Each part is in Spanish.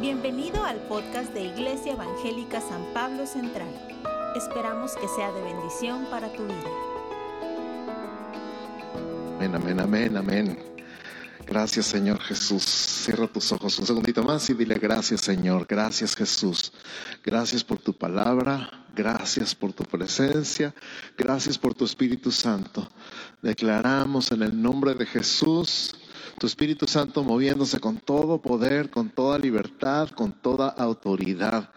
Bienvenido al podcast de Iglesia Evangélica San Pablo Central. Esperamos que sea de bendición para tu vida. Amén, amén, amén, amén. Gracias Señor Jesús. Cierra tus ojos un segundito más y dile gracias Señor. Gracias Jesús. Gracias por tu palabra. Gracias por tu presencia. Gracias por tu Espíritu Santo. Declaramos en el nombre de Jesús tu Espíritu Santo moviéndose con todo poder, con toda libertad, con toda autoridad,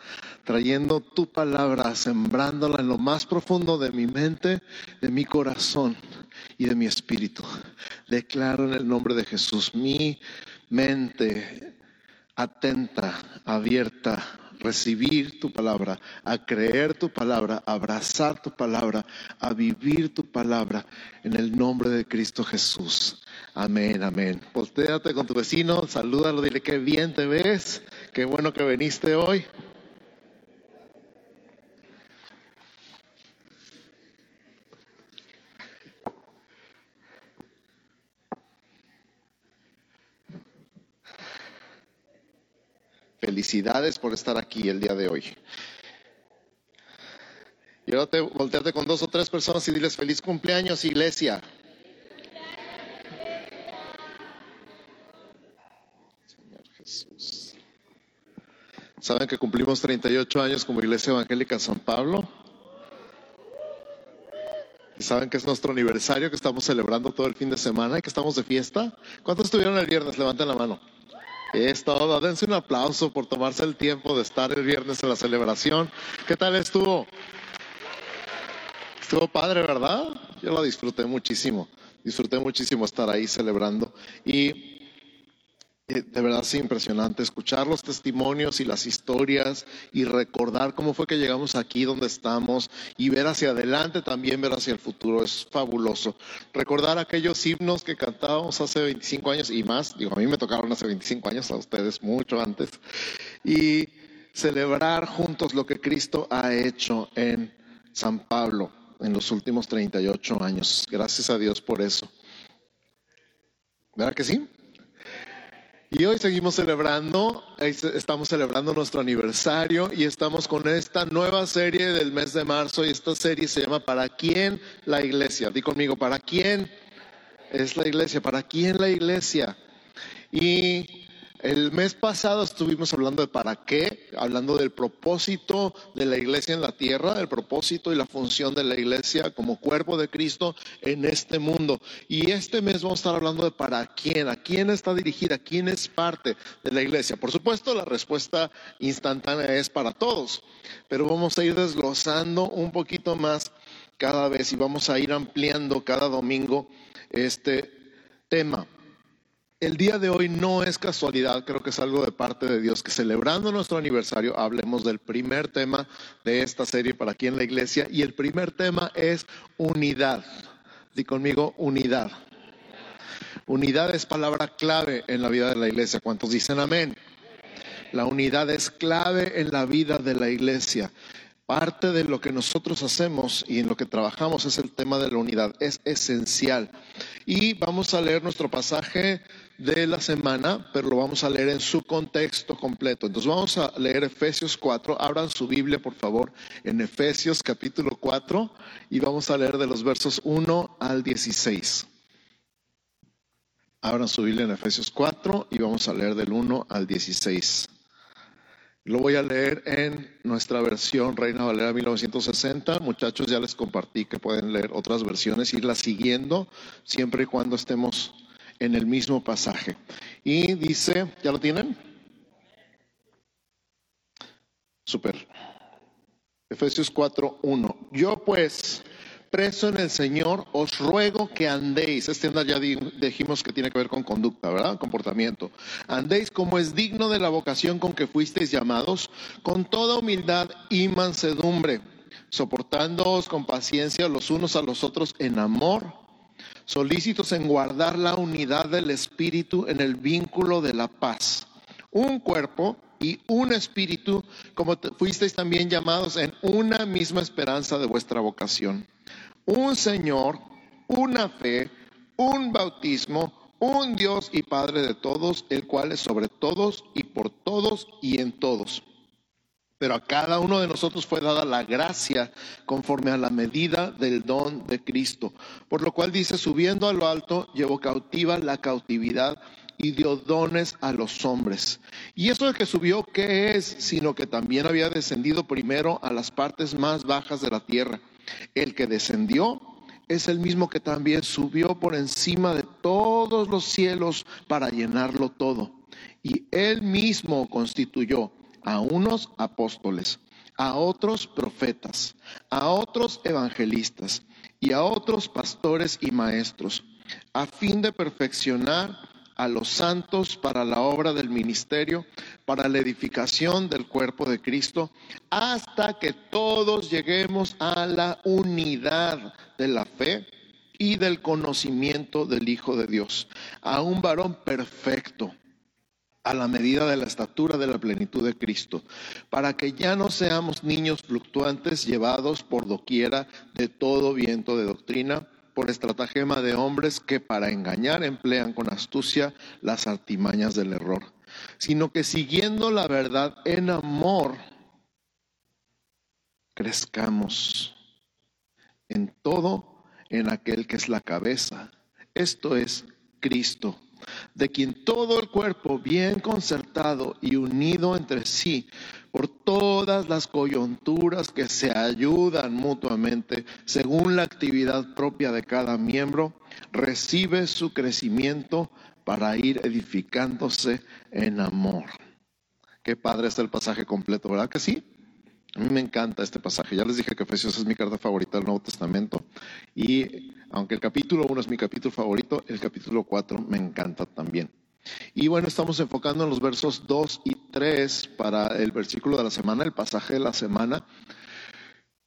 trayendo tu palabra, sembrándola en lo más profundo de mi mente, de mi corazón y de mi espíritu. Declaro en el nombre de Jesús mi mente atenta, abierta, recibir tu palabra, a creer tu palabra, a abrazar tu palabra, a vivir tu palabra en el nombre de Cristo Jesús. Amén, amén. Postéate con tu vecino, salúdalo, dile que bien te ves, qué bueno que viniste hoy. Felicidades por estar aquí el día de hoy. Y ahora te voltearte con dos o tres personas y diles feliz cumpleaños, iglesia. ¿Saben que cumplimos 38 años como Iglesia Evangélica San Pablo? ¿Y saben que es nuestro aniversario que estamos celebrando todo el fin de semana y que estamos de fiesta? ¿Cuántos estuvieron el viernes? Levanten la mano. Es todo. Dense un aplauso por tomarse el tiempo de estar el viernes en la celebración. ¿Qué tal estuvo? Estuvo padre, ¿verdad? Yo lo disfruté muchísimo. Disfruté muchísimo estar ahí celebrando. Y de verdad es impresionante escuchar los testimonios y las historias y recordar cómo fue que llegamos aquí donde estamos y ver hacia adelante también, ver hacia el futuro. Es fabuloso. Recordar aquellos himnos que cantábamos hace 25 años y más. Digo, a mí me tocaron hace 25 años, a ustedes mucho antes. Y celebrar juntos lo que Cristo ha hecho en San Pablo en los últimos 38 años. Gracias a Dios por eso. ¿Verdad que sí? Y hoy seguimos celebrando, estamos celebrando nuestro aniversario y estamos con esta nueva serie del mes de marzo y esta serie se llama ¿Para quién la iglesia? Di conmigo, ¿para quién es la iglesia? ¿Para quién la iglesia? Y el mes pasado estuvimos hablando de para qué, hablando del propósito de la iglesia en la tierra, el propósito y la función de la iglesia como cuerpo de Cristo en este mundo. Y este mes vamos a estar hablando de para quién, a quién está dirigida, quién es parte de la iglesia. Por supuesto, la respuesta instantánea es para todos, pero vamos a ir desglosando un poquito más cada vez y vamos a ir ampliando cada domingo este tema. El día de hoy no es casualidad, creo que es algo de parte de Dios, que celebrando nuestro aniversario hablemos del primer tema de esta serie para aquí en la iglesia y el primer tema es unidad. Di conmigo unidad. Unidad es palabra clave en la vida de la iglesia. ¿Cuántos dicen amén? La unidad es clave en la vida de la iglesia. Parte de lo que nosotros hacemos y en lo que trabajamos es el tema de la unidad. Es esencial. Y vamos a leer nuestro pasaje de la semana, pero lo vamos a leer en su contexto completo. Entonces vamos a leer Efesios 4. Abran su Biblia, por favor, en Efesios capítulo 4 y vamos a leer de los versos 1 al 16. Abran su Biblia en Efesios 4 y vamos a leer del 1 al 16. Lo voy a leer en nuestra versión Reina Valera 1960. Muchachos, ya les compartí que pueden leer otras versiones, irla siguiendo siempre y cuando estemos en el mismo pasaje. Y dice, ¿ya lo tienen? Super. Efesios 4.1. Yo pues, preso en el Señor, os ruego que andéis. Este ya dijimos que tiene que ver con conducta, ¿verdad? Comportamiento. Andéis como es digno de la vocación con que fuisteis llamados, con toda humildad y mansedumbre, soportándoos con paciencia los unos a los otros en amor solícitos en guardar la unidad del Espíritu en el vínculo de la paz. Un cuerpo y un espíritu, como fuisteis también llamados en una misma esperanza de vuestra vocación. Un Señor, una fe, un bautismo, un Dios y Padre de todos, el cual es sobre todos y por todos y en todos. Pero a cada uno de nosotros fue dada la gracia conforme a la medida del don de Cristo. Por lo cual dice, subiendo a lo alto, llevó cautiva la cautividad y dio dones a los hombres. Y eso de que subió, ¿qué es? Sino que también había descendido primero a las partes más bajas de la tierra. El que descendió es el mismo que también subió por encima de todos los cielos para llenarlo todo. Y él mismo constituyó a unos apóstoles, a otros profetas, a otros evangelistas y a otros pastores y maestros, a fin de perfeccionar a los santos para la obra del ministerio, para la edificación del cuerpo de Cristo, hasta que todos lleguemos a la unidad de la fe y del conocimiento del Hijo de Dios, a un varón perfecto a la medida de la estatura de la plenitud de Cristo, para que ya no seamos niños fluctuantes llevados por doquiera de todo viento de doctrina, por estratagema de hombres que para engañar emplean con astucia las artimañas del error, sino que siguiendo la verdad en amor, crezcamos en todo en aquel que es la cabeza, esto es Cristo de quien todo el cuerpo, bien concertado y unido entre sí, por todas las coyunturas que se ayudan mutuamente según la actividad propia de cada miembro, recibe su crecimiento para ir edificándose en amor. Qué padre está el pasaje completo, ¿verdad que sí? A mí me encanta este pasaje. Ya les dije que Efesios es mi carta favorita del Nuevo Testamento. Y aunque el capítulo 1 es mi capítulo favorito, el capítulo 4 me encanta también. Y bueno, estamos enfocando en los versos 2 y 3 para el versículo de la semana, el pasaje de la semana,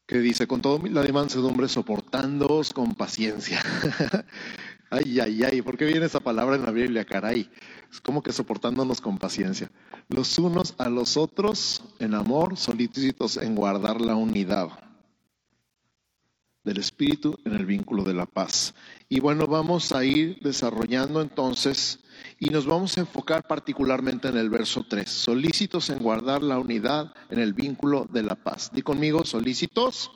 que dice, con toda la mansedumbre, soportándoos con paciencia. ay, ay, ay, ¿por qué viene esa palabra en la Biblia, caray? Es como que soportándonos con paciencia. Los unos a los otros en amor, solícitos en guardar la unidad del Espíritu en el vínculo de la paz. Y bueno, vamos a ir desarrollando entonces y nos vamos a enfocar particularmente en el verso 3, solícitos en guardar la unidad en el vínculo de la paz. Di conmigo, solícitos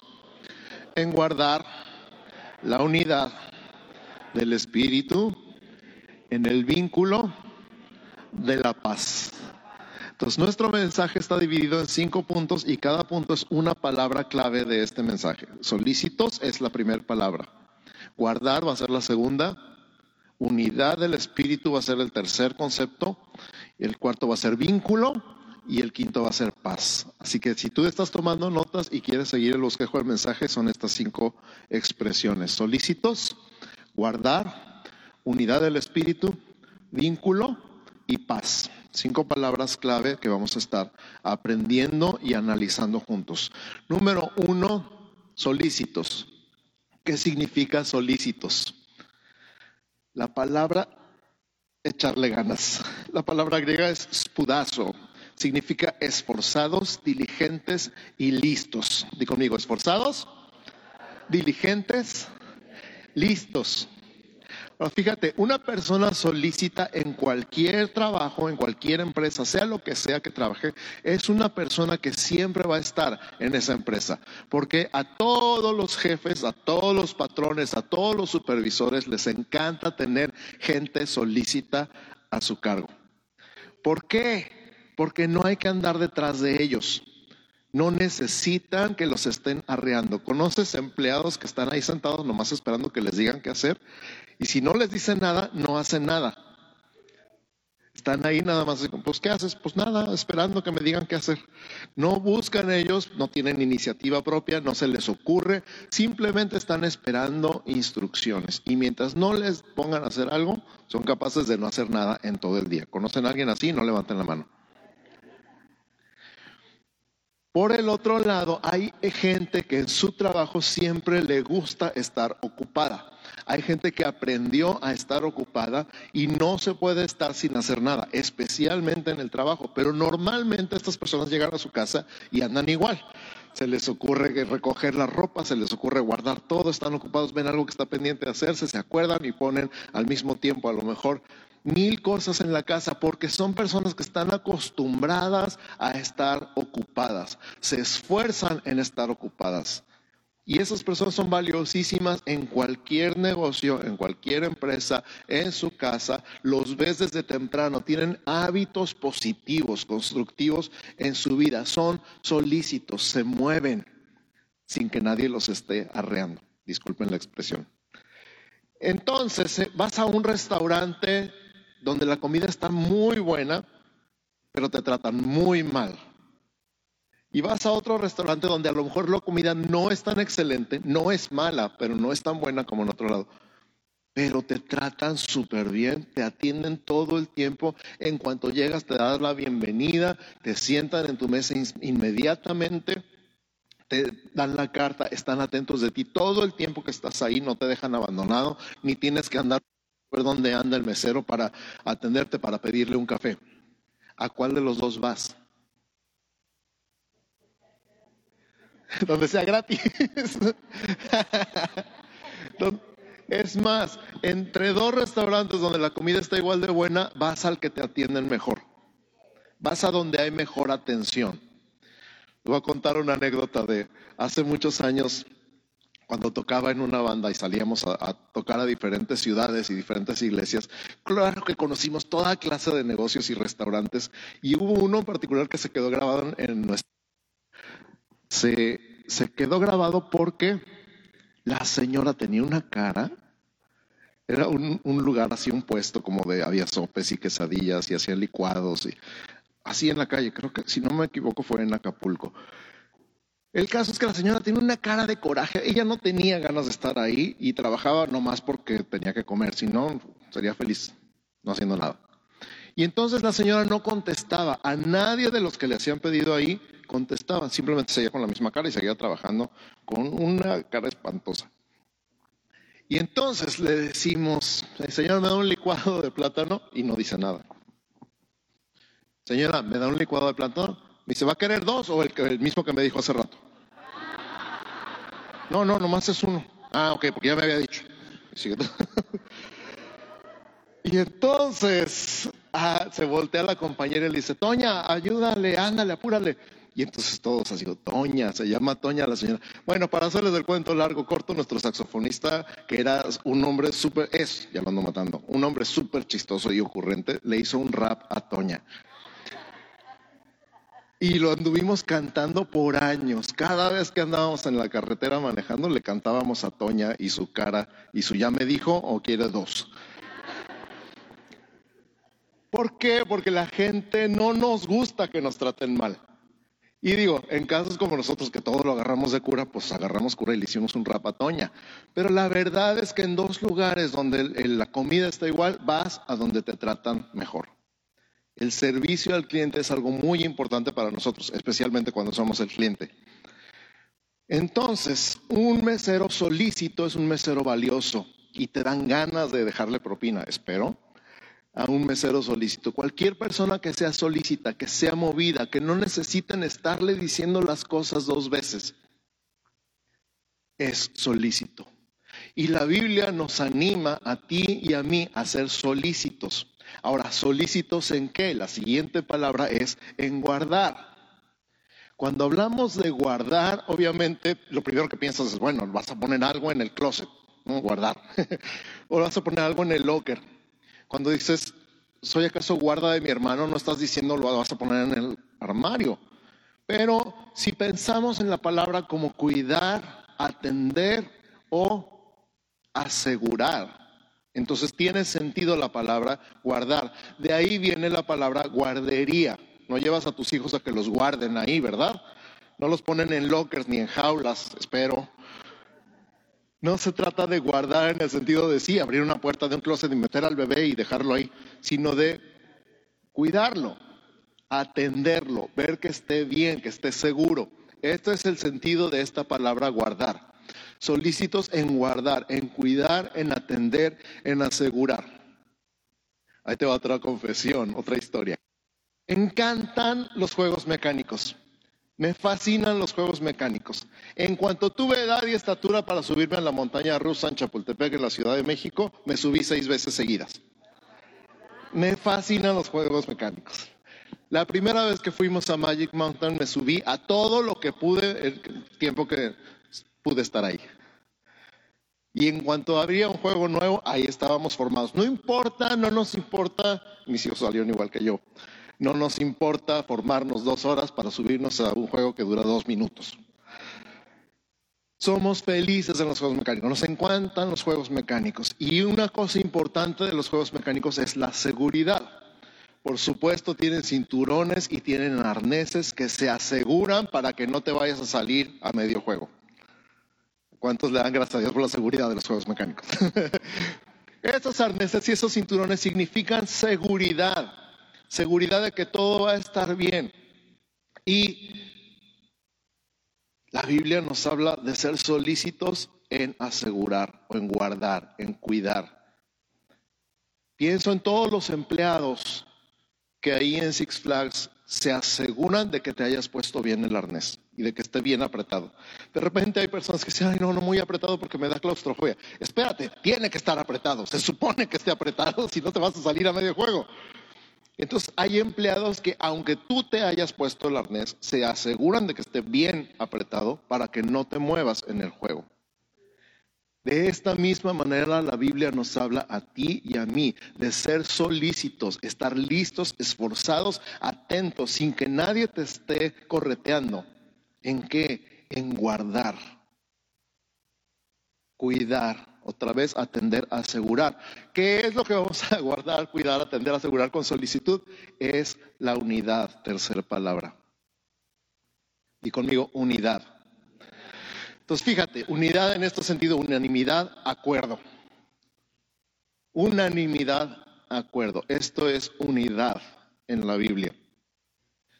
en guardar la unidad del Espíritu en el vínculo de la paz. Entonces, nuestro mensaje está dividido en cinco puntos y cada punto es una palabra clave de este mensaje. Solícitos es la primera palabra. Guardar va a ser la segunda. Unidad del espíritu va a ser el tercer concepto. El cuarto va a ser vínculo y el quinto va a ser paz. Así que si tú estás tomando notas y quieres seguir el bosquejo del mensaje, son estas cinco expresiones. Solícitos, guardar, unidad del espíritu, vínculo y paz. Cinco palabras clave que vamos a estar aprendiendo y analizando juntos. Número uno, solícitos. ¿Qué significa solícitos? La palabra echarle ganas. La palabra griega es spudazo. Significa esforzados, diligentes y listos. Di conmigo, esforzados, diligentes, listos fíjate, una persona solicita en cualquier trabajo, en cualquier empresa, sea lo que sea que trabaje, es una persona que siempre va a estar en esa empresa. Porque a todos los jefes, a todos los patrones, a todos los supervisores les encanta tener gente solicita a su cargo. ¿Por qué? Porque no hay que andar detrás de ellos. No necesitan que los estén arreando. ¿Conoces empleados que están ahí sentados nomás esperando que les digan qué hacer? Y si no les dicen nada, no hacen nada. Están ahí nada más, pues ¿qué haces? Pues nada, esperando que me digan qué hacer. No buscan ellos, no tienen iniciativa propia, no se les ocurre, simplemente están esperando instrucciones. Y mientras no les pongan a hacer algo, son capaces de no hacer nada en todo el día. ¿Conocen a alguien así? No levanten la mano. Por el otro lado, hay gente que en su trabajo siempre le gusta estar ocupada. Hay gente que aprendió a estar ocupada y no se puede estar sin hacer nada, especialmente en el trabajo. Pero normalmente estas personas llegan a su casa y andan igual. se les ocurre recoger la ropa, se les ocurre guardar todo, están ocupados, ven algo que está pendiente de hacerse, se acuerdan y ponen al mismo tiempo a lo mejor mil cosas en la casa porque son personas que están acostumbradas a estar ocupadas, se esfuerzan en estar ocupadas. Y esas personas son valiosísimas en cualquier negocio, en cualquier empresa, en su casa. Los ves desde temprano, tienen hábitos positivos, constructivos en su vida. Son solícitos, se mueven sin que nadie los esté arreando. Disculpen la expresión. Entonces, eh, vas a un restaurante donde la comida está muy buena, pero te tratan muy mal. Y vas a otro restaurante donde a lo mejor la comida no es tan excelente, no es mala, pero no es tan buena como en otro lado. Pero te tratan súper bien, te atienden todo el tiempo. En cuanto llegas, te das la bienvenida, te sientan en tu mesa inmediatamente, te dan la carta, están atentos de ti todo el tiempo que estás ahí, no te dejan abandonado, ni tienes que andar ver dónde anda el mesero para atenderte, para pedirle un café. ¿A cuál de los dos vas? Donde sea gratis. Es más, entre dos restaurantes donde la comida está igual de buena, vas al que te atienden mejor. Vas a donde hay mejor atención. voy a contar una anécdota de hace muchos años cuando tocaba en una banda y salíamos a, tocar a diferentes ciudades y diferentes iglesias, claro que conocimos toda clase de negocios y restaurantes y hubo uno en particular que se quedó grabado en nuestra... se quedó grabado porque la señora tenía una cara, era un, lugar así, un puesto como de, había sopes y quesadillas y hacían licuados y así en la calle, creo que si no me equivoco fue en Acapulco. El caso es que la señora tiene una cara de coraje. Ella no tenía ganas de estar ahí y trabajaba nomás porque tenía que comer, si no, sería feliz no haciendo nada. Y entonces la señora no contestaba. A nadie de los que le hacían pedido ahí contestaba. Simplemente seguía con la misma cara y seguía trabajando con una cara espantosa. Y entonces le decimos, señora, me da un licuado de plátano y no dice nada. Señora, ¿me da un licuado de plátano? Me dice, ¿va a querer dos o el, el mismo que me dijo hace rato? No, no, nomás es uno. Ah, ok, porque ya me había dicho. Y entonces ah, se voltea la compañera y le dice, Toña, ayúdale, ándale, apúrale. Y entonces todos así, Toña, se llama Toña la señora. Bueno, para hacerles el cuento largo, corto, nuestro saxofonista, que era un hombre súper, es, ya matando, un hombre súper chistoso y ocurrente, le hizo un rap a Toña. Y lo anduvimos cantando por años. Cada vez que andábamos en la carretera manejando, le cantábamos a Toña y su cara y su ya me dijo o quiere dos. ¿Por qué? Porque la gente no nos gusta que nos traten mal. Y digo, en casos como nosotros que todo lo agarramos de cura, pues agarramos cura y le hicimos un rap a Toña. Pero la verdad es que en dos lugares donde la comida está igual, vas a donde te tratan mejor. El servicio al cliente es algo muy importante para nosotros, especialmente cuando somos el cliente. Entonces, un mesero solícito es un mesero valioso y te dan ganas de dejarle propina, espero, a un mesero solícito. Cualquier persona que sea solícita, que sea movida, que no necesiten estarle diciendo las cosas dos veces, es solícito. Y la Biblia nos anima a ti y a mí a ser solícitos. Ahora, solícitos en qué? La siguiente palabra es en guardar. Cuando hablamos de guardar, obviamente lo primero que piensas es, bueno, vas a poner algo en el closet, ¿no? guardar, o vas a poner algo en el locker. Cuando dices, ¿soy acaso guarda de mi hermano? No estás diciendo lo vas a poner en el armario. Pero si pensamos en la palabra como cuidar, atender o asegurar, entonces tiene sentido la palabra guardar. De ahí viene la palabra guardería. No llevas a tus hijos a que los guarden ahí, ¿verdad? No los ponen en lockers ni en jaulas, espero. No se trata de guardar en el sentido de sí, abrir una puerta de un closet y meter al bebé y dejarlo ahí, sino de cuidarlo, atenderlo, ver que esté bien, que esté seguro. Este es el sentido de esta palabra guardar solícitos en guardar, en cuidar, en atender, en asegurar. Ahí te va otra confesión, otra historia. Encantan los juegos mecánicos. Me fascinan los juegos mecánicos. En cuanto tuve edad y estatura para subirme a la montaña rusa en Chapultepec, en la Ciudad de México, me subí seis veces seguidas. Me fascinan los juegos mecánicos. La primera vez que fuimos a Magic Mountain me subí a todo lo que pude el tiempo que pude estar ahí. Y en cuanto había un juego nuevo, ahí estábamos formados. No importa, no nos importa, mis hijos salieron igual que yo. No nos importa formarnos dos horas para subirnos a un juego que dura dos minutos. Somos felices en los juegos mecánicos, nos encantan los juegos mecánicos. Y una cosa importante de los juegos mecánicos es la seguridad. Por supuesto, tienen cinturones y tienen arneses que se aseguran para que no te vayas a salir a medio juego. ¿Cuántos le dan gracias a Dios por la seguridad de los juegos mecánicos? Esos arneses y esos cinturones significan seguridad seguridad de que todo va a estar bien. Y la Biblia nos habla de ser solícitos en asegurar o en guardar, en cuidar. Pienso en todos los empleados que ahí en Six Flags se aseguran de que te hayas puesto bien el arnés y de que esté bien apretado. De repente hay personas que dicen, ay, no, no muy apretado porque me da claustrofobia. Espérate, tiene que estar apretado. Se supone que esté apretado, si no te vas a salir a medio juego. Entonces hay empleados que aunque tú te hayas puesto el arnés, se aseguran de que esté bien apretado para que no te muevas en el juego. De esta misma manera la Biblia nos habla a ti y a mí de ser solícitos, estar listos, esforzados, atentos, sin que nadie te esté correteando. ¿En qué? En guardar, cuidar, otra vez atender, asegurar. ¿Qué es lo que vamos a guardar, cuidar, atender, asegurar con solicitud? Es la unidad, tercera palabra. Y conmigo, unidad. Entonces, fíjate, unidad en este sentido, unanimidad, acuerdo. Unanimidad, acuerdo. Esto es unidad en la Biblia.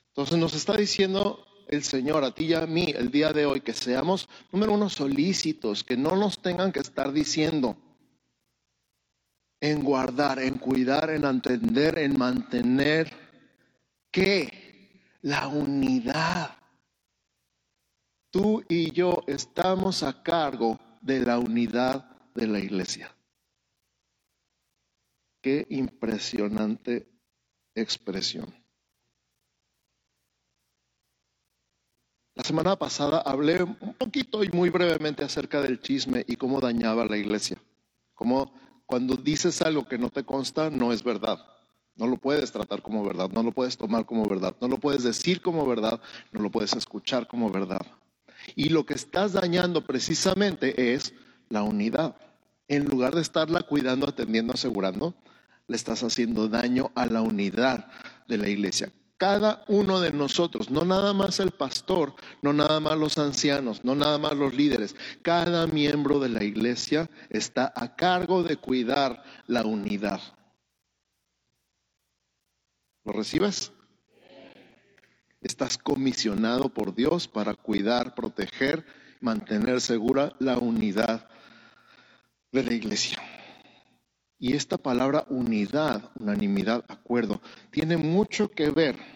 Entonces nos está diciendo el Señor a ti y a mí el día de hoy, que seamos, número uno, solícitos, que no nos tengan que estar diciendo en guardar, en cuidar, en atender, en mantener, que la unidad. Tú y yo estamos a cargo de la unidad de la iglesia. Qué impresionante expresión. La semana pasada hablé un poquito y muy brevemente acerca del chisme y cómo dañaba la iglesia. Como cuando dices algo que no te consta, no es verdad. No lo puedes tratar como verdad, no lo puedes tomar como verdad, no lo puedes decir como verdad, no lo puedes escuchar como verdad. Y lo que estás dañando precisamente es la unidad. En lugar de estarla cuidando, atendiendo, asegurando, le estás haciendo daño a la unidad de la iglesia cada uno de nosotros, no nada más el pastor, no nada más los ancianos, no nada más los líderes, cada miembro de la iglesia está a cargo de cuidar la unidad. ¿Lo recibes? Estás comisionado por Dios para cuidar, proteger, mantener segura la unidad de la iglesia. Y esta palabra unidad, unanimidad, acuerdo, tiene mucho que ver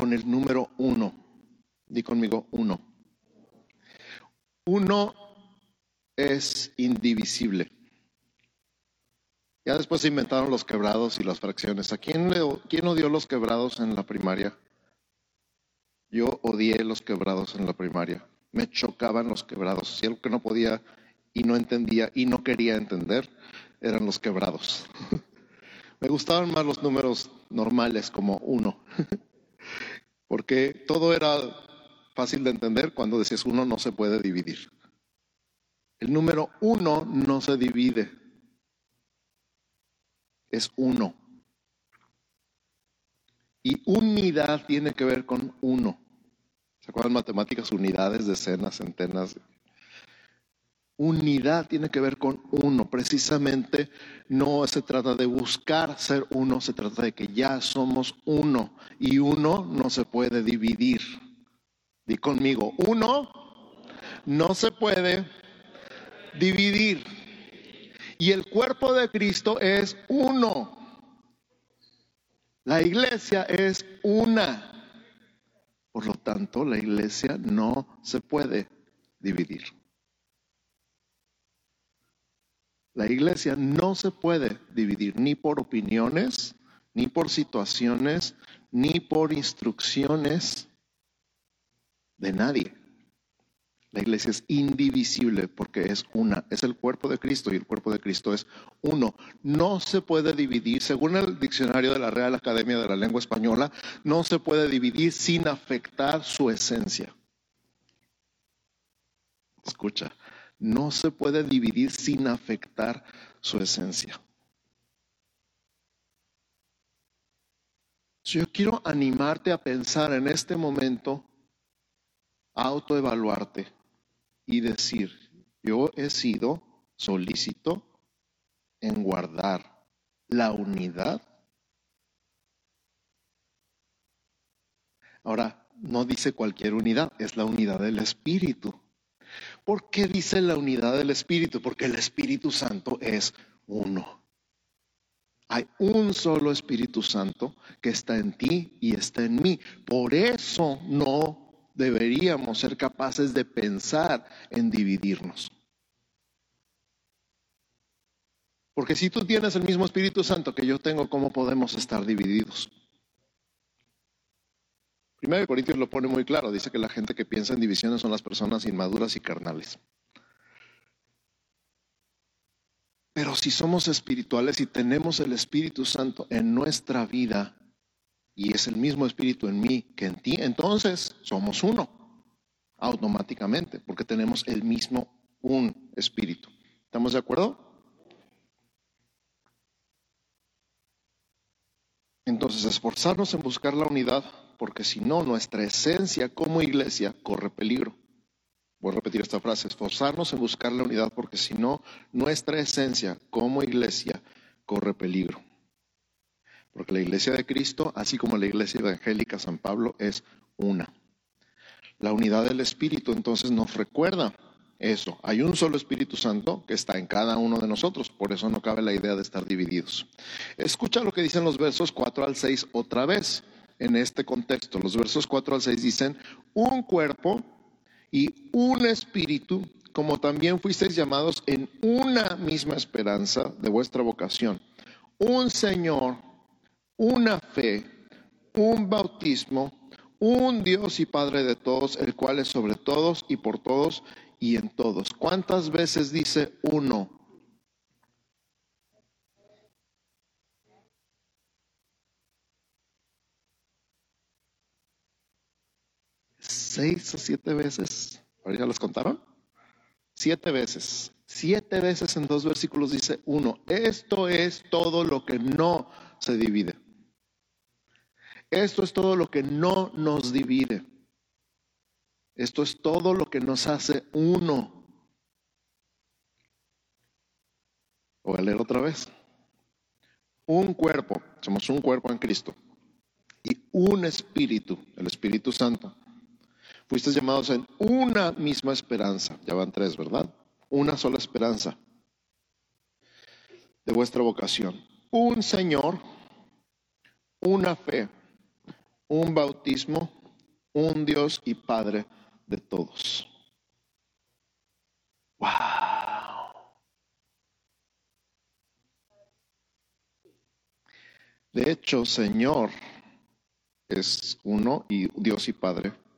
con el número uno. Di conmigo uno. Uno es indivisible. Ya después se inventaron los quebrados y las fracciones. ¿A quién, le, quién odió los quebrados en la primaria? Yo odié los quebrados en la primaria me chocaban los quebrados. Si algo que no podía y no entendía y no quería entender, eran los quebrados. me gustaban más los números normales como uno, porque todo era fácil de entender cuando decías uno no se puede dividir. El número uno no se divide, es uno. Y unidad tiene que ver con uno. ¿Se acuerdan matemáticas? Unidades, decenas, centenas. Unidad tiene que ver con uno. Precisamente no se trata de buscar ser uno, se trata de que ya somos uno. Y uno no se puede dividir. Di conmigo, uno no se puede dividir. Y el cuerpo de Cristo es uno. La iglesia es una. Por lo tanto, la iglesia no se puede dividir. La iglesia no se puede dividir ni por opiniones, ni por situaciones, ni por instrucciones de nadie. La iglesia es indivisible porque es una, es el cuerpo de Cristo y el cuerpo de Cristo es uno. No se puede dividir, según el diccionario de la Real Academia de la Lengua Española, no se puede dividir sin afectar su esencia. Escucha, no se puede dividir sin afectar su esencia. Yo quiero animarte a pensar en este momento, autoevaluarte y decir, yo he sido solícito en guardar la unidad. Ahora, no dice cualquier unidad, es la unidad del Espíritu. ¿Por qué dice la unidad del Espíritu? Porque el Espíritu Santo es uno. Hay un solo Espíritu Santo que está en ti y está en mí. Por eso no deberíamos ser capaces de pensar en dividirnos. Porque si tú tienes el mismo Espíritu Santo que yo tengo, ¿cómo podemos estar divididos? Primero Corintios lo pone muy claro, dice que la gente que piensa en divisiones son las personas inmaduras y carnales. Pero si somos espirituales y tenemos el Espíritu Santo en nuestra vida, y es el mismo Espíritu en mí que en ti, entonces somos uno, automáticamente, porque tenemos el mismo un Espíritu. ¿Estamos de acuerdo? Entonces, esforzarnos en buscar la unidad porque si no, nuestra esencia como iglesia corre peligro. Voy a repetir esta frase, esforzarnos en buscar la unidad, porque si no, nuestra esencia como iglesia corre peligro. Porque la iglesia de Cristo, así como la iglesia evangélica San Pablo, es una. La unidad del Espíritu entonces nos recuerda eso. Hay un solo Espíritu Santo que está en cada uno de nosotros, por eso no cabe la idea de estar divididos. Escucha lo que dicen los versos 4 al 6 otra vez en este contexto. Los versos 4 al 6 dicen, un cuerpo y un espíritu, como también fuisteis llamados en una misma esperanza de vuestra vocación. Un Señor, una fe, un bautismo, un Dios y Padre de todos, el cual es sobre todos y por todos y en todos. ¿Cuántas veces dice uno? Seis o siete veces. ¿Ya los contaron? Siete veces. Siete veces en dos versículos dice uno. Esto es todo lo que no se divide. Esto es todo lo que no nos divide. Esto es todo lo que nos hace uno. Voy a leer otra vez. Un cuerpo, somos un cuerpo en Cristo. Y un espíritu, el Espíritu Santo Fuiste llamados en una misma esperanza. Ya van tres, ¿verdad? Una sola esperanza de vuestra vocación. Un Señor, una fe, un bautismo, un Dios y Padre de todos. ¡Wow! De hecho, Señor es uno y Dios y Padre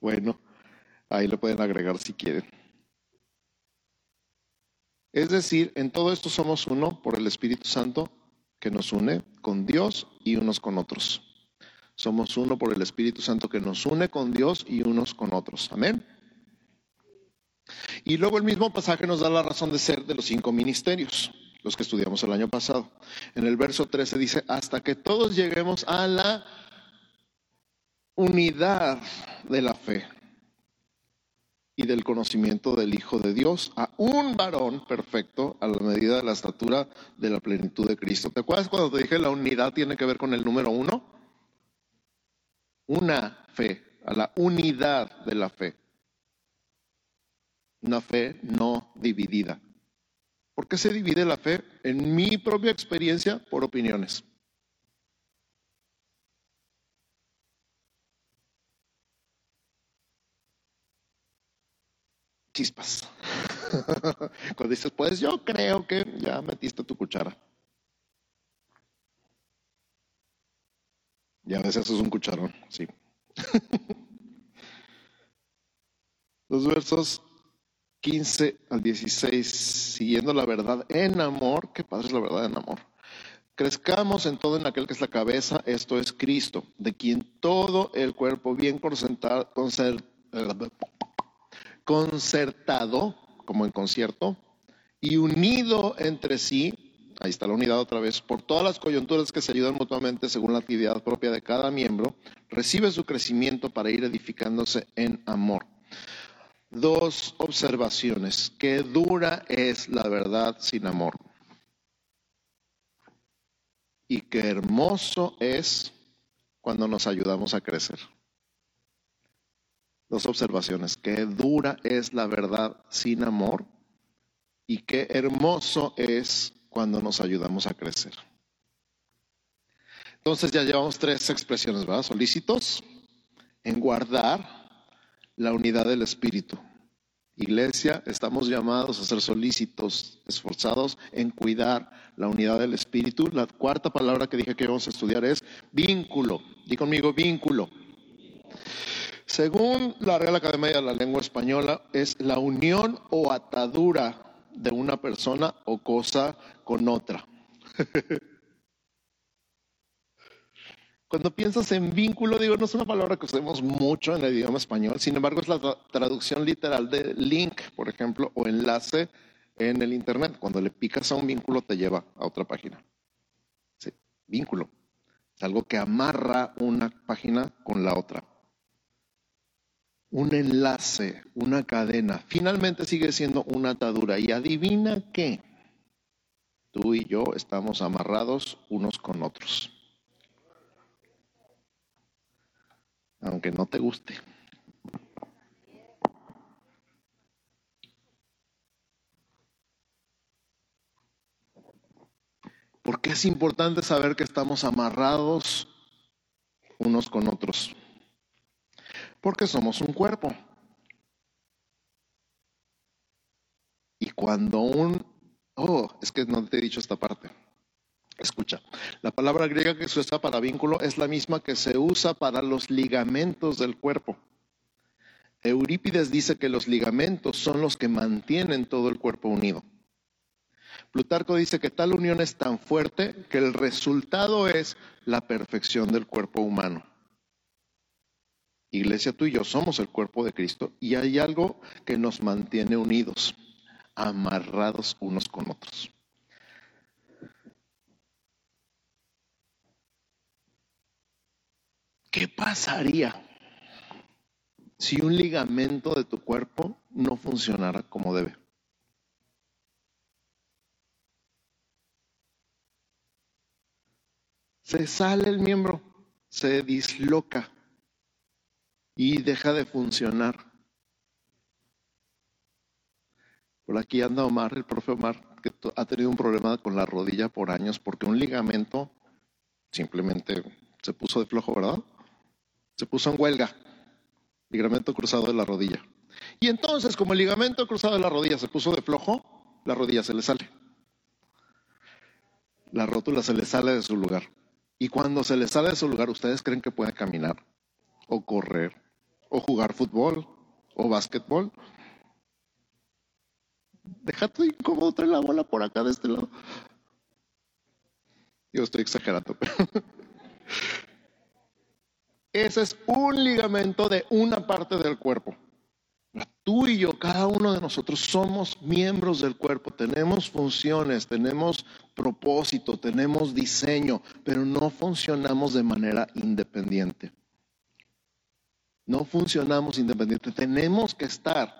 bueno, ahí lo pueden agregar si quieren. Es decir, en todo esto somos uno por el Espíritu Santo que nos une con Dios y unos con otros. Somos uno por el Espíritu Santo que nos une con Dios y unos con otros. Amén. Y luego el mismo pasaje nos da la razón de ser de los cinco ministerios los que estudiamos el año pasado. En el verso 13 dice, hasta que todos lleguemos a la unidad de la fe y del conocimiento del Hijo de Dios, a un varón perfecto a la medida de la estatura de la plenitud de Cristo. ¿Te acuerdas cuando te dije la unidad tiene que ver con el número uno? Una fe, a la unidad de la fe. una fe no dividida. ¿Por qué se divide la fe? En mi propia experiencia, por opiniones. Chispas. Cuando dices, pues yo creo que ya metiste tu cuchara. Y a veces es un cucharón, sí. Los versos 15 al 16, siguiendo la verdad en amor, ¿qué pasa es la verdad en amor? Crezcamos en todo en aquel que es la cabeza, esto es Cristo, de quien todo el cuerpo bien concertado, concertado como en concierto, y unido entre sí, ahí está la unidad otra vez, por todas las coyunturas que se ayudan mutuamente según la actividad propia de cada miembro, recibe su crecimiento para ir edificándose en amor dos observaciones. Qué dura es la verdad sin amor. Y qué hermoso es cuando nos ayudamos a crecer. Dos observaciones. Qué dura es la verdad sin amor. Y qué hermoso es cuando nos ayudamos a crecer. Entonces ya llevamos tres expresiones, ¿verdad? Solícitos en guardar la unidad del Espíritu. Iglesia, estamos llamados a ser solícitos, esforzados en cuidar la unidad del Espíritu. La cuarta palabra que dije que íbamos a estudiar es vínculo. Di conmigo, vínculo. Según la Real Academia de la Lengua Española, es la unión o atadura de una persona o cosa con otra. Cuando piensas en vínculo, digo, no es una palabra que usemos mucho en el idioma español, sin embargo es la traducción literal de link, por ejemplo, o enlace en el Internet. Cuando le picas a un vínculo te lleva a otra página. Sí, vínculo. Es algo que amarra una página con la otra. Un enlace, una cadena. Finalmente sigue siendo una atadura. Y adivina qué. Tú y yo estamos amarrados unos con otros. aunque no te guste. ¿Por qué es importante saber que estamos amarrados unos con otros? Porque somos un cuerpo. Y cuando un... Oh, es que no te he dicho esta parte. Escucha, la palabra griega que se usa para vínculo es la misma que se usa para los ligamentos del cuerpo. Eurípides dice que los ligamentos son los que mantienen todo el cuerpo unido. Plutarco dice que tal unión es tan fuerte que el resultado es la perfección del cuerpo humano. Iglesia, tú y yo somos el cuerpo de Cristo y hay algo que nos mantiene unidos, amarrados unos con otros. ¿Qué pasaría si un ligamento de tu cuerpo no funcionara como debe? Se sale el miembro, se disloca y deja de funcionar. Por aquí anda Omar, el profe Omar, que ha tenido un problema con la rodilla por años porque un ligamento simplemente se puso de flojo, ¿verdad? se puso en huelga, ligamento cruzado de la rodilla. Y entonces, como el ligamento cruzado de la rodilla se puso de flojo, la rodilla se le sale. La rótula se le sale de su lugar. Y cuando se le sale de su lugar, ¿ustedes creen que puede caminar? O correr, o jugar fútbol, o básquetbol. Déjate incómodo, trae la bola por acá de este lado. Yo estoy exagerando, pero ese es un ligamento de una parte del cuerpo. Tú y yo, cada uno de nosotros somos miembros del cuerpo, tenemos funciones, tenemos propósito, tenemos diseño, pero no funcionamos de manera independiente. No funcionamos independiente, tenemos que estar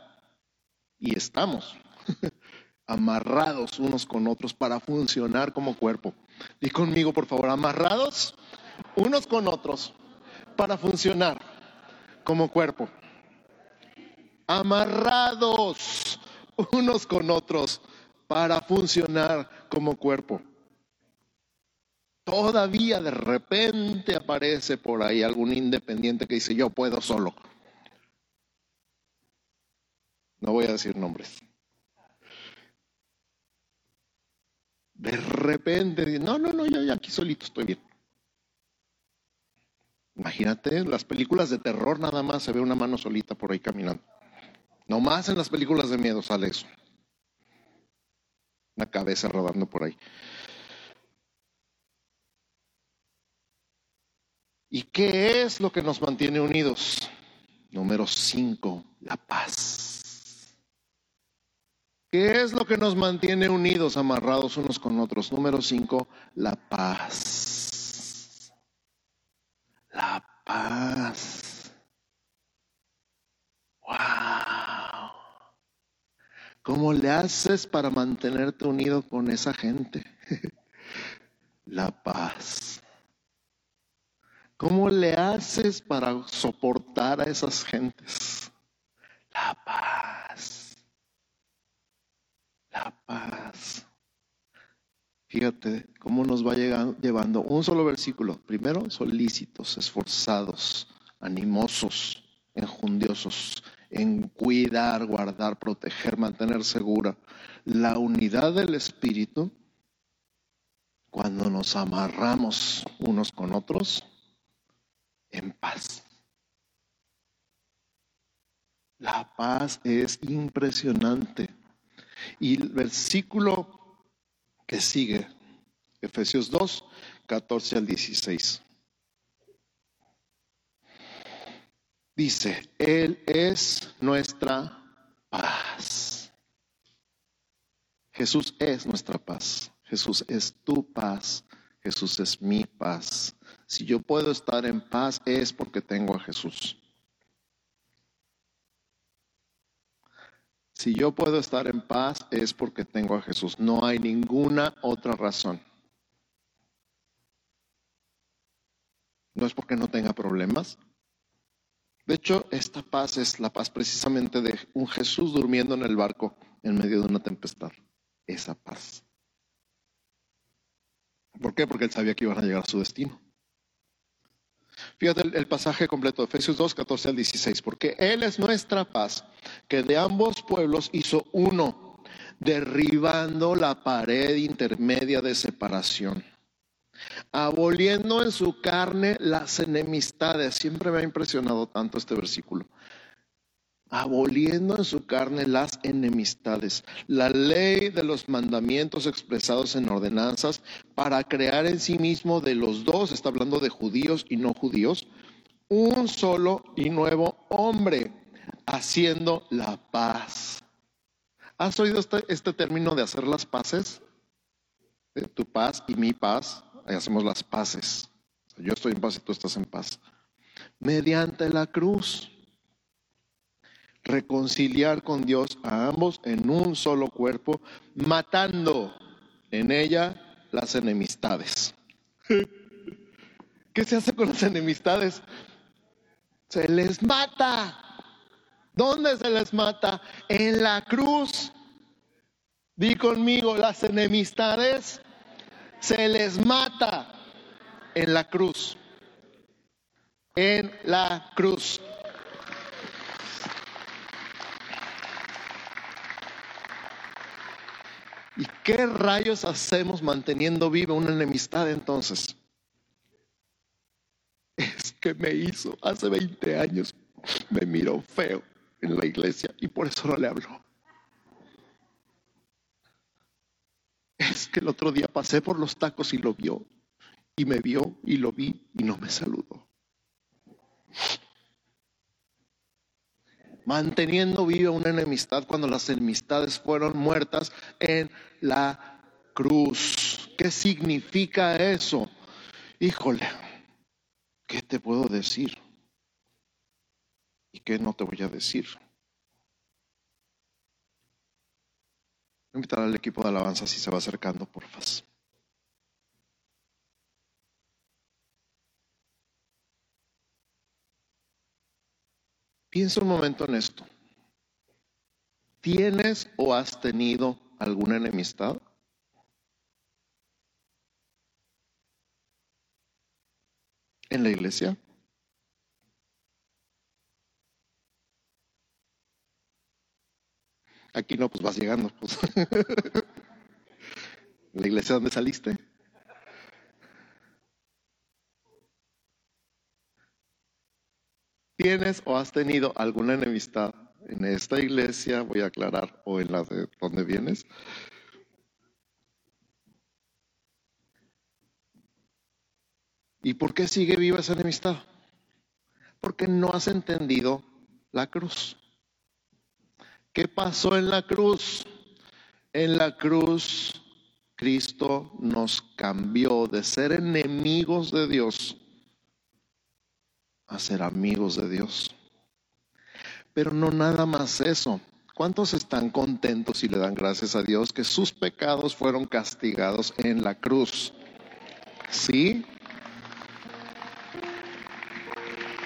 y estamos amarrados unos con otros para funcionar como cuerpo. Y conmigo, por favor, amarrados unos con otros para funcionar como cuerpo. Amarrados unos con otros para funcionar como cuerpo. Todavía de repente aparece por ahí algún independiente que dice, yo puedo solo. No voy a decir nombres. De repente, no, no, no, yo aquí solito estoy bien. Imagínate, en las películas de terror nada más se ve una mano solita por ahí caminando. No más en las películas de miedo sale eso. Una cabeza rodando por ahí. ¿Y qué es lo que nos mantiene unidos? Número cinco, la paz. ¿Qué es lo que nos mantiene unidos, amarrados unos con otros? Número cinco, la paz. La paz. Wow. ¿Cómo le haces para mantenerte unido con esa gente? la paz. ¿Cómo le haces para soportar a esas gentes? La paz. La paz. Fíjate cómo nos va llevando un solo versículo. Primero, solícitos, esforzados, animosos, enjundiosos, en cuidar, guardar, proteger, mantener segura la unidad del Espíritu. Cuando nos amarramos unos con otros, en paz. La paz es impresionante. Y el versículo que sigue, Efesios 2, 14 al 16. Dice, Él es nuestra paz. Jesús es nuestra paz. Jesús es tu paz. Jesús es mi paz. Si yo puedo estar en paz es porque tengo a Jesús. Si yo puedo estar en paz es porque tengo a Jesús. No hay ninguna otra razón. No es porque no tenga problemas. De hecho, esta paz es la paz precisamente de un Jesús durmiendo en el barco en medio de una tempestad. Esa paz. ¿Por qué? Porque él sabía que iban a llegar a su destino. Fíjate el, pasaje completo, Efesios 2, 14 al 16, porque Él es nuestra paz, que de ambos pueblos hizo uno, derribando la pared intermedia de separación, aboliendo en su carne las enemistades. Siempre me ha impresionado tanto este versículo aboliendo en su carne las enemistades, la ley de los mandamientos expresados en ordenanzas, para crear en sí mismo de los dos, está hablando de judíos y no judíos, un solo y nuevo hombre, haciendo la paz. ¿Has oído este, este término de hacer las paces? De tu paz y mi paz, hacemos las paces. Yo estoy en paz y tú estás en paz. Mediante la cruz reconciliar con Dios a ambos en un solo cuerpo, matando en ella las enemistades. ¿Qué se hace con las enemistades? Se les mata. ¿Dónde se les mata? En la cruz. Di conmigo, las enemistades se les mata en la cruz. En la cruz. ¿Y qué rayos hacemos manteniendo viva una enemistad entonces? Es que me hizo hace 20 años, me miró feo en la iglesia y por eso no le habló. Es que el otro día pasé por los tacos y lo vio, y me vio y lo vi y no me saludó. Manteniendo viva una enemistad cuando las enemistades fueron muertas en la cruz. ¿Qué significa eso? Híjole, ¿qué te puedo decir? ¿Y qué no te voy a decir? Voy a invitar al equipo de alabanza si se va acercando, por Piensa un momento en esto. ¿Tienes o has tenido alguna enemistad? ¿En la iglesia? Aquí no, pues vas llegando. Pues. ¿La iglesia donde saliste? ¿Tienes o has tenido alguna enemistad en esta iglesia, voy a aclarar, o en la de donde vienes? ¿Y por qué sigue viva esa enemistad? Porque no has entendido la cruz. ¿Qué pasó en la cruz? En la cruz Cristo nos cambió de ser enemigos de Dios a ser amigos de Dios. Pero no nada más eso. ¿Cuántos están contentos y le dan gracias a Dios que sus pecados fueron castigados en la cruz? ¿Sí?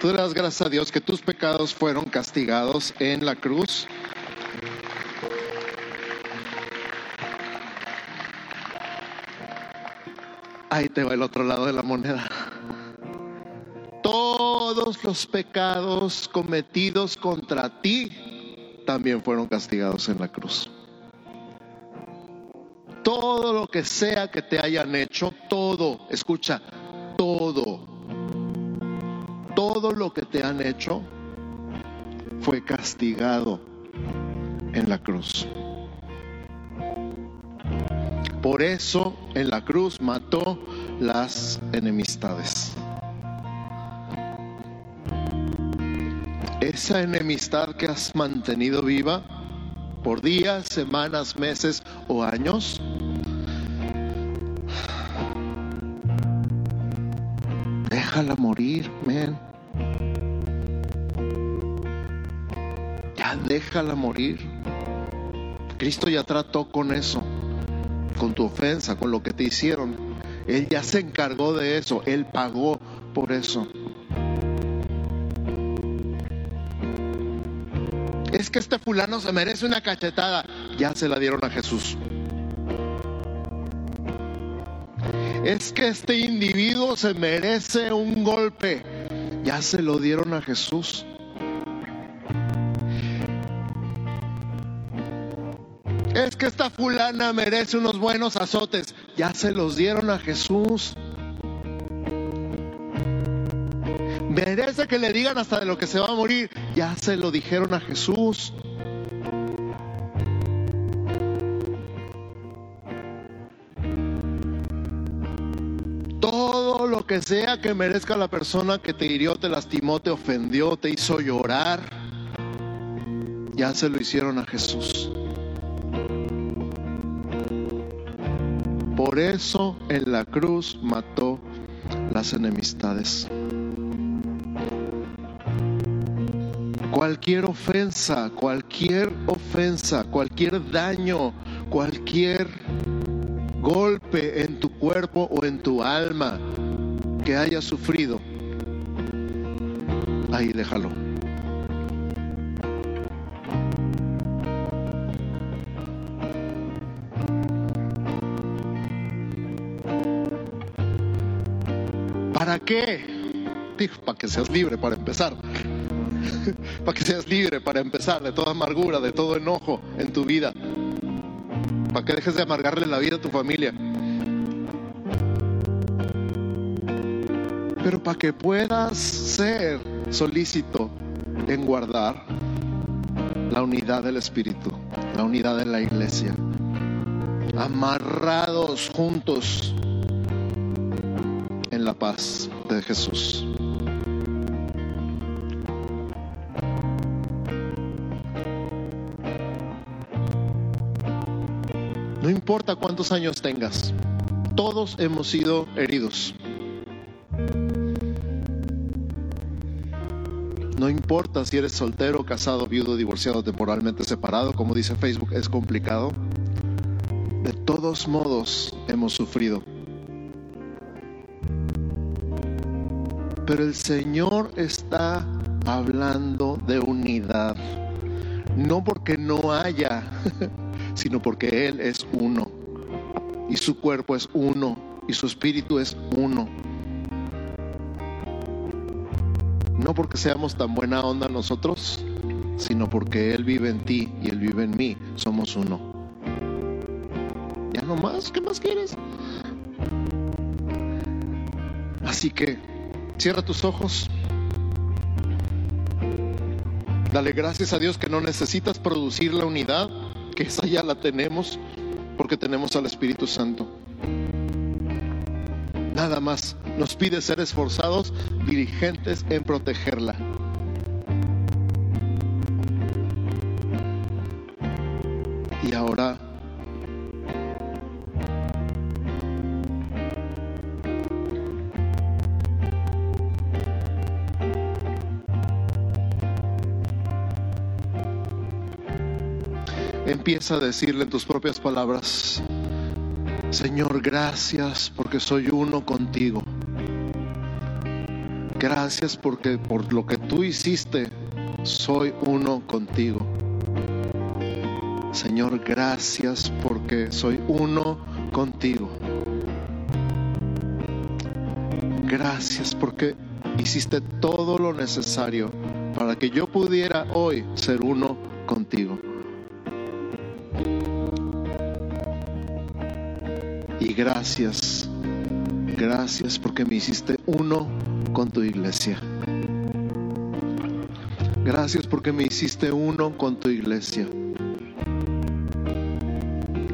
¿Tú le das gracias a Dios que tus pecados fueron castigados en la cruz? Ahí te va el otro lado de la moneda. Todos los pecados cometidos contra ti también fueron castigados en la cruz. Todo lo que sea que te hayan hecho, todo, escucha, todo, todo lo que te han hecho fue castigado en la cruz. Por eso en la cruz mató las enemistades. Esa enemistad que has mantenido viva por días, semanas, meses o años, déjala morir, men. Ya déjala morir. Cristo ya trató con eso con tu ofensa, con lo que te hicieron. Él ya se encargó de eso, Él pagó por eso. Fulano se merece una cachetada, ya se la dieron a Jesús. Es que este individuo se merece un golpe, ya se lo dieron a Jesús. Es que esta fulana merece unos buenos azotes. Ya se los dieron a Jesús. Merece que le digan hasta de lo que se va a morir. Ya se lo dijeron a Jesús. Que sea que merezca la persona que te hirió, te lastimó, te ofendió, te hizo llorar, ya se lo hicieron a Jesús. Por eso en la cruz mató las enemistades. Cualquier ofensa, cualquier ofensa, cualquier daño, cualquier golpe en tu cuerpo o en tu alma que hayas sufrido, ahí déjalo. ¿Para qué? para que seas libre para empezar. para que seas libre para empezar de toda amargura, de todo enojo en tu vida. Para que dejes de amargarle la vida a tu familia. Que puedas ser solícito en guardar la unidad del Espíritu, la unidad de la iglesia. Amarrados juntos la paz de Jesús. No importa cuántos años tengas, todos hemos sido heridos. Importa si eres soltero, casado, viudo, divorciado, temporalmente separado, como dice Facebook, es complicado. De todos modos hemos sufrido. Pero el Señor está hablando de unidad. No porque no haya, sino porque Él es uno. Y su cuerpo es uno. Y su espíritu es uno. Porque seamos tan buena onda nosotros, sino porque Él vive en ti y Él vive en mí. Somos uno. Ya no más, ¿qué más quieres? Así que cierra tus ojos. Dale gracias a Dios que no necesitas producir la unidad, que esa ya la tenemos porque tenemos al Espíritu Santo. Nada más nos pide ser esforzados, dirigentes en protegerla. Y ahora empieza a decirle en tus propias palabras, Señor, gracias porque soy uno contigo. Gracias porque por lo que tú hiciste, soy uno contigo. Señor, gracias porque soy uno contigo. Gracias porque hiciste todo lo necesario para que yo pudiera hoy ser uno contigo. Y gracias, gracias porque me hiciste uno con tu iglesia. Gracias porque me hiciste uno con tu iglesia.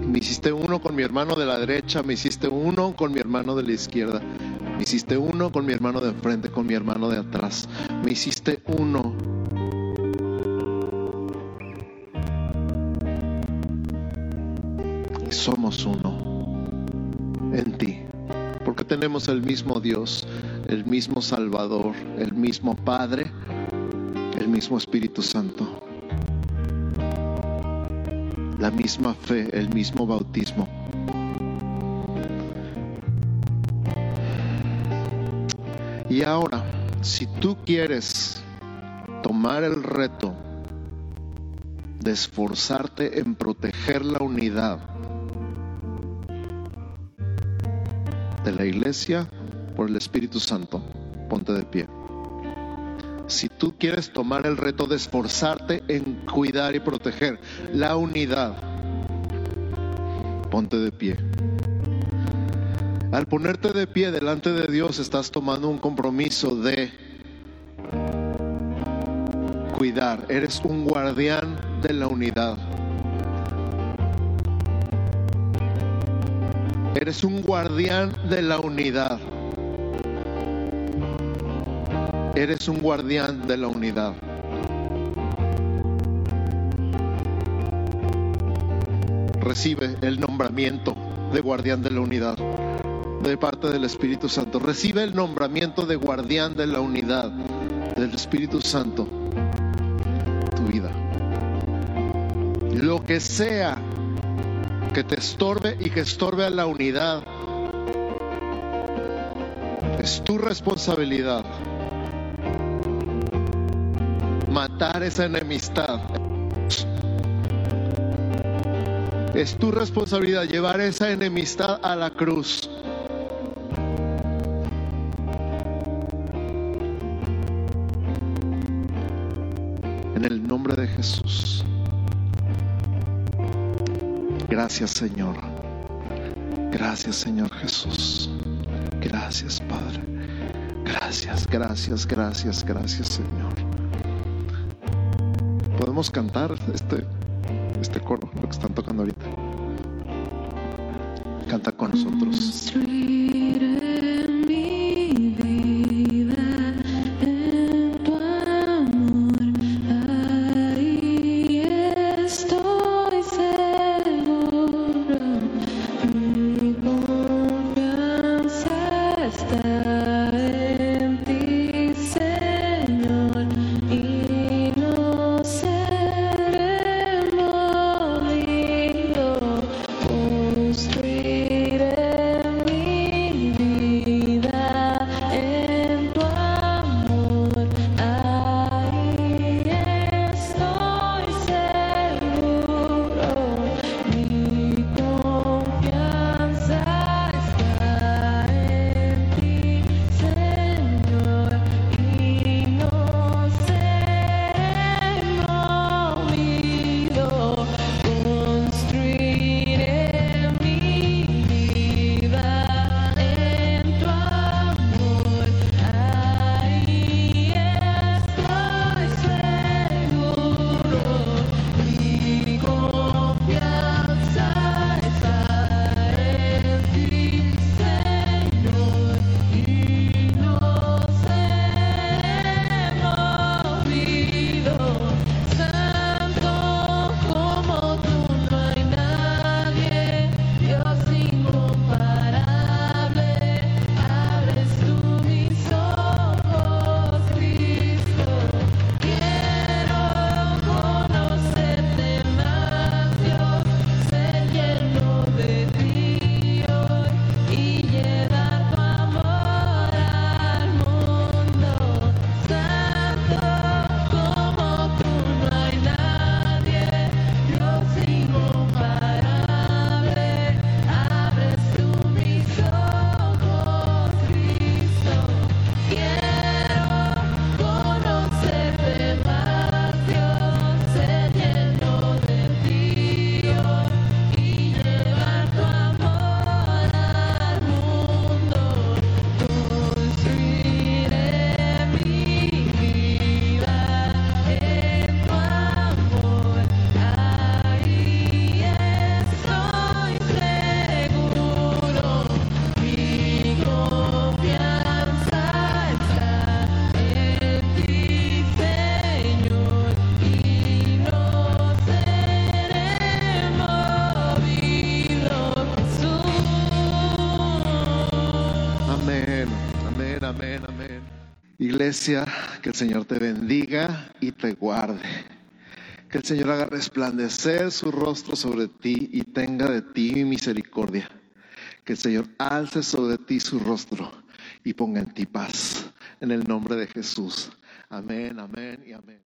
Me hiciste uno con mi hermano de la derecha, me hiciste uno con mi hermano de la izquierda. Me hiciste uno con mi hermano de enfrente, con mi hermano de atrás. Me hiciste uno. Somos uno en ti, porque tenemos el mismo Dios, el mismo Salvador, el mismo Padre, el mismo Espíritu Santo, la misma fe, el mismo bautismo. Y ahora, si tú quieres tomar el reto de esforzarte en proteger la unidad, de la iglesia Espíritu Santo. Ponte de pie. Si tú quieres tomar el reto de esforzarte en cuidar y proteger la unidad, ponte de pie. Al ponerte de pie delante de Dios estás tomando un compromiso de cuidar. Eres un guardián de la unidad. Eres un guardián de la unidad. Eres un guardián de la unidad. Recibe el nombramiento de guardián de la unidad de parte del Espíritu Santo. Recibe el nombramiento de guardián de la unidad del Espíritu Santo. Tu vida. Lo que sea que te estorbe y que estorbe a la unidad. Es tu responsabilidad matar esa enemistad. Es tu responsabilidad llevar esa enemistad a la cruz. En el nombre de Jesús. Gracias Señor. Gracias Señor Jesús. Gracias Padre. Gracias, gracias, gracias, gracias Señor. Cantar este, este coro, lo que están tocando ahorita. Canta con nosotros. Que el Señor te bendiga y te guarde. Que el Señor haga resplandecer su rostro sobre ti y tenga de ti misericordia. Que el Señor alce sobre ti su rostro y ponga en ti paz. En el nombre de Jesús. Amén, amén y amén.